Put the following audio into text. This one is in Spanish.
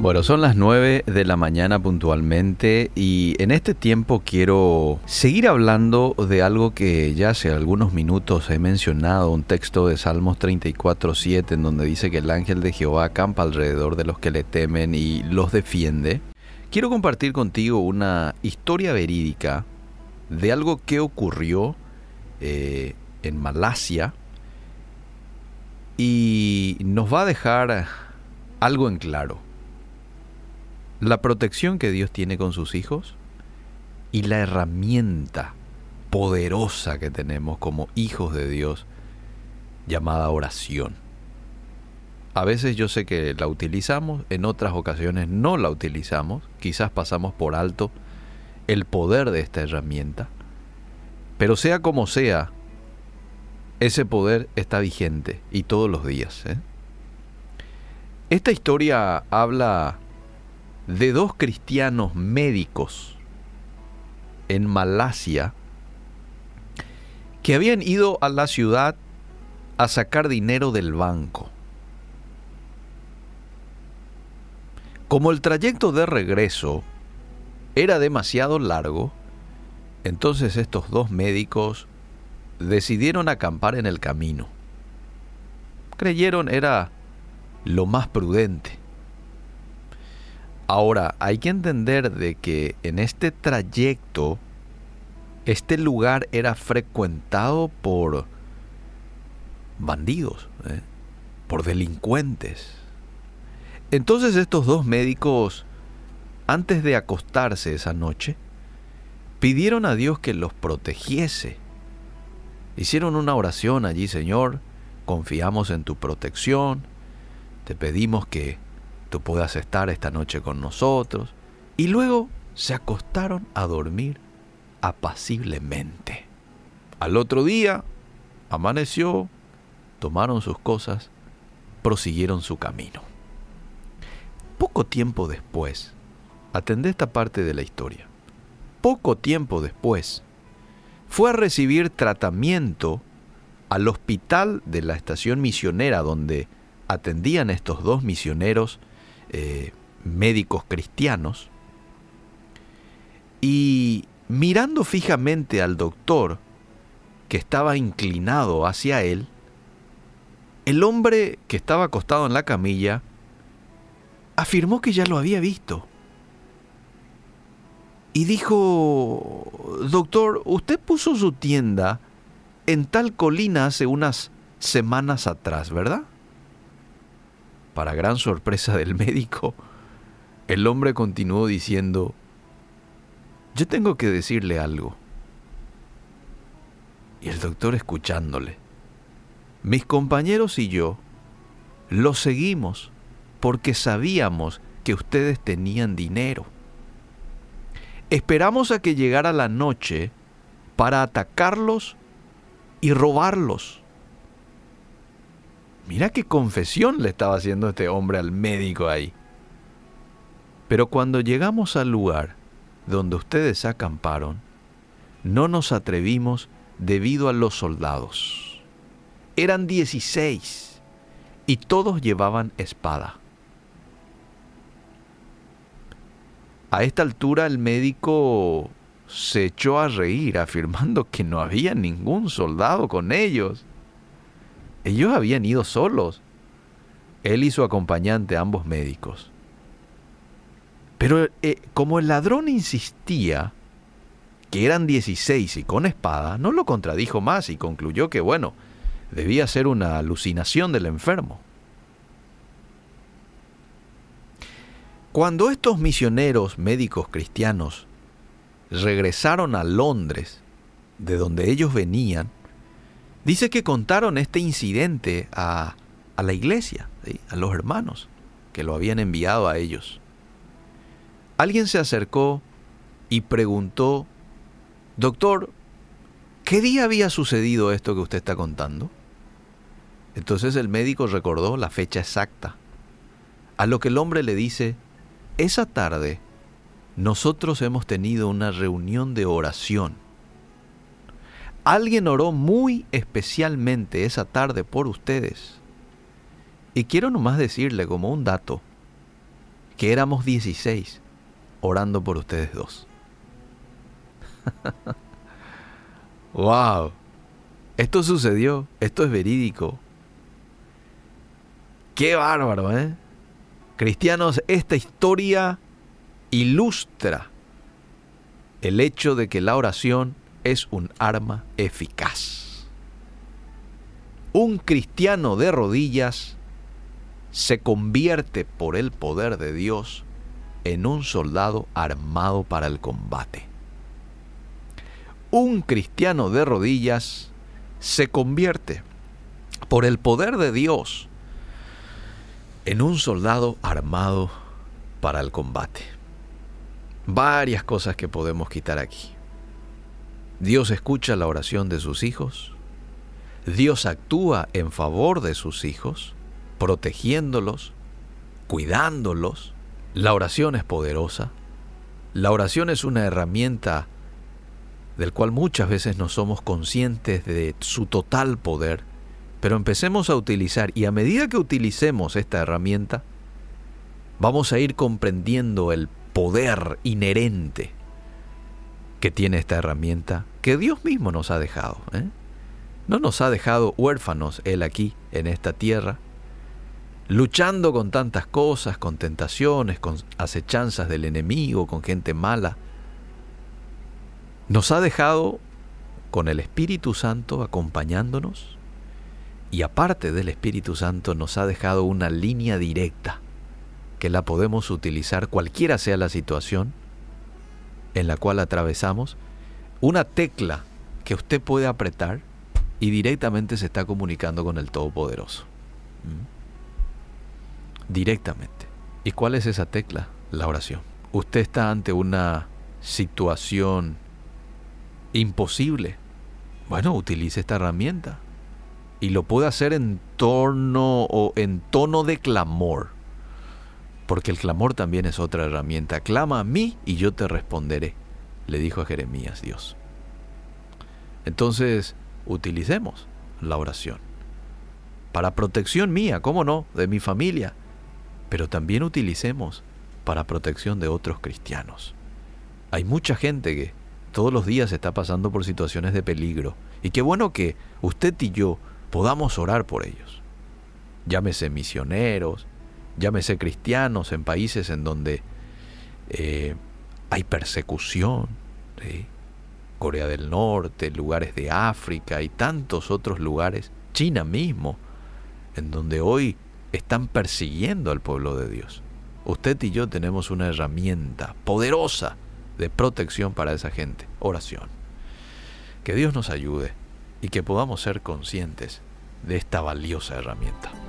Bueno, son las 9 de la mañana puntualmente y en este tiempo quiero seguir hablando de algo que ya hace algunos minutos he mencionado, un texto de Salmos 34.7 en donde dice que el ángel de Jehová acampa alrededor de los que le temen y los defiende. Quiero compartir contigo una historia verídica de algo que ocurrió eh, en Malasia y nos va a dejar algo en claro la protección que Dios tiene con sus hijos y la herramienta poderosa que tenemos como hijos de Dios llamada oración. A veces yo sé que la utilizamos, en otras ocasiones no la utilizamos, quizás pasamos por alto el poder de esta herramienta, pero sea como sea, ese poder está vigente y todos los días. ¿eh? Esta historia habla de dos cristianos médicos en Malasia que habían ido a la ciudad a sacar dinero del banco. Como el trayecto de regreso era demasiado largo, entonces estos dos médicos decidieron acampar en el camino. Creyeron era lo más prudente. Ahora, hay que entender de que en este trayecto, este lugar era frecuentado por bandidos, ¿eh? por delincuentes. Entonces estos dos médicos, antes de acostarse esa noche, pidieron a Dios que los protegiese. Hicieron una oración allí, Señor, confiamos en tu protección, te pedimos que tú puedas estar esta noche con nosotros. Y luego se acostaron a dormir apaciblemente. Al otro día, amaneció, tomaron sus cosas, prosiguieron su camino. Poco tiempo después, atendé esta parte de la historia, poco tiempo después, fue a recibir tratamiento al hospital de la estación misionera donde atendían estos dos misioneros eh, médicos cristianos, y mirando fijamente al doctor, que estaba inclinado hacia él, el hombre que estaba acostado en la camilla afirmó que ya lo había visto. Y dijo, doctor, usted puso su tienda en tal colina hace unas semanas atrás, ¿verdad? Para gran sorpresa del médico, el hombre continuó diciendo, yo tengo que decirle algo. Y el doctor escuchándole, mis compañeros y yo lo seguimos porque sabíamos que ustedes tenían dinero. Esperamos a que llegara la noche para atacarlos y robarlos. Mira qué confesión le estaba haciendo este hombre al médico ahí. Pero cuando llegamos al lugar donde ustedes acamparon, no nos atrevimos debido a los soldados. Eran 16 y todos llevaban espada. A esta altura el médico se echó a reír afirmando que no había ningún soldado con ellos. Ellos habían ido solos. Él y su acompañante, ambos médicos. Pero eh, como el ladrón insistía que eran 16 y con espada, no lo contradijo más y concluyó que, bueno, debía ser una alucinación del enfermo. Cuando estos misioneros médicos cristianos regresaron a Londres, de donde ellos venían, Dice que contaron este incidente a, la iglesia, a los hermanos que lo habían enviado a ellos. Alguien se acercó y preguntó, doctor, ¿qué día había sucedido esto que usted está contando? Entonces el médico recordó la fecha exacta, a lo que el hombre le dice, esa tarde nosotros hemos tenido una reunión de oración Alguien oró muy especialmente esa tarde por ustedes. Y quiero nomás decirle como un dato, que éramos 16 orando por ustedes dos. ¡Wow! Esto sucedió, esto es verídico. ¡Qué bárbaro, eh! Cristianos, esta historia ilustra el hecho de que la oración es un arma eficaz. Un cristiano de rodillas se convierte por el poder de Dios en un soldado armado para el combate. Un cristiano de rodillas se convierte por el poder de Dios en un soldado armado para el combate. Varias cosas que podemos quitar aquí. Dios escucha la oración de sus hijos. Dios actúa en favor de sus hijos, protegiéndolos, cuidándolos. La oración es poderosa. La oración es una herramienta del cual muchas veces no somos conscientes de su total poder, pero empecemos a utilizar y a medida que utilicemos esta herramienta, vamos a ir comprendiendo el poder inherente que tiene esta herramienta que Dios mismo nos ha dejado. ¿eh? No nos ha dejado huérfanos Él aquí, en esta tierra, luchando con tantas cosas, con tentaciones, con acechanzas del enemigo, con gente mala nos ha dejado con el Espíritu Santo acompañándonos y aparte del Espíritu Santo nos ha dejado una línea directa que la podemos utilizar cualquiera sea la situación en la cual atravesamos, una tecla que usted puede apretar y directamente se está comunicando con el Todopoderoso. ¿Mm? Directamente. ¿Y cuál es esa tecla? La oración. Usted está ante una situación imposible. Bueno, utilice esta herramienta. Y lo puede hacer en torno o en tono de clamor. Porque el clamor también es otra herramienta. Clama a mí y yo te responderé, le dijo a Jeremías Dios. Entonces, utilicemos la oración. Para protección mía, cómo no, de mi familia. Pero también utilicemos para protección de otros cristianos. Hay mucha gente que todos los días está pasando por situaciones de peligro. Y qué bueno que usted y yo podamos orar por ellos. Llámese misioneros, llámese cristianos en países en donde eh, hay persecución. Corea del Norte, lugares de África y tantos otros lugares, China mismo, en donde hoy están persiguiendo al pueblo de Dios. Usted y yo tenemos una herramienta poderosa de protección para esa gente, oración. Que Dios nos ayude y que podamos ser conscientes de esta valiosa herramienta.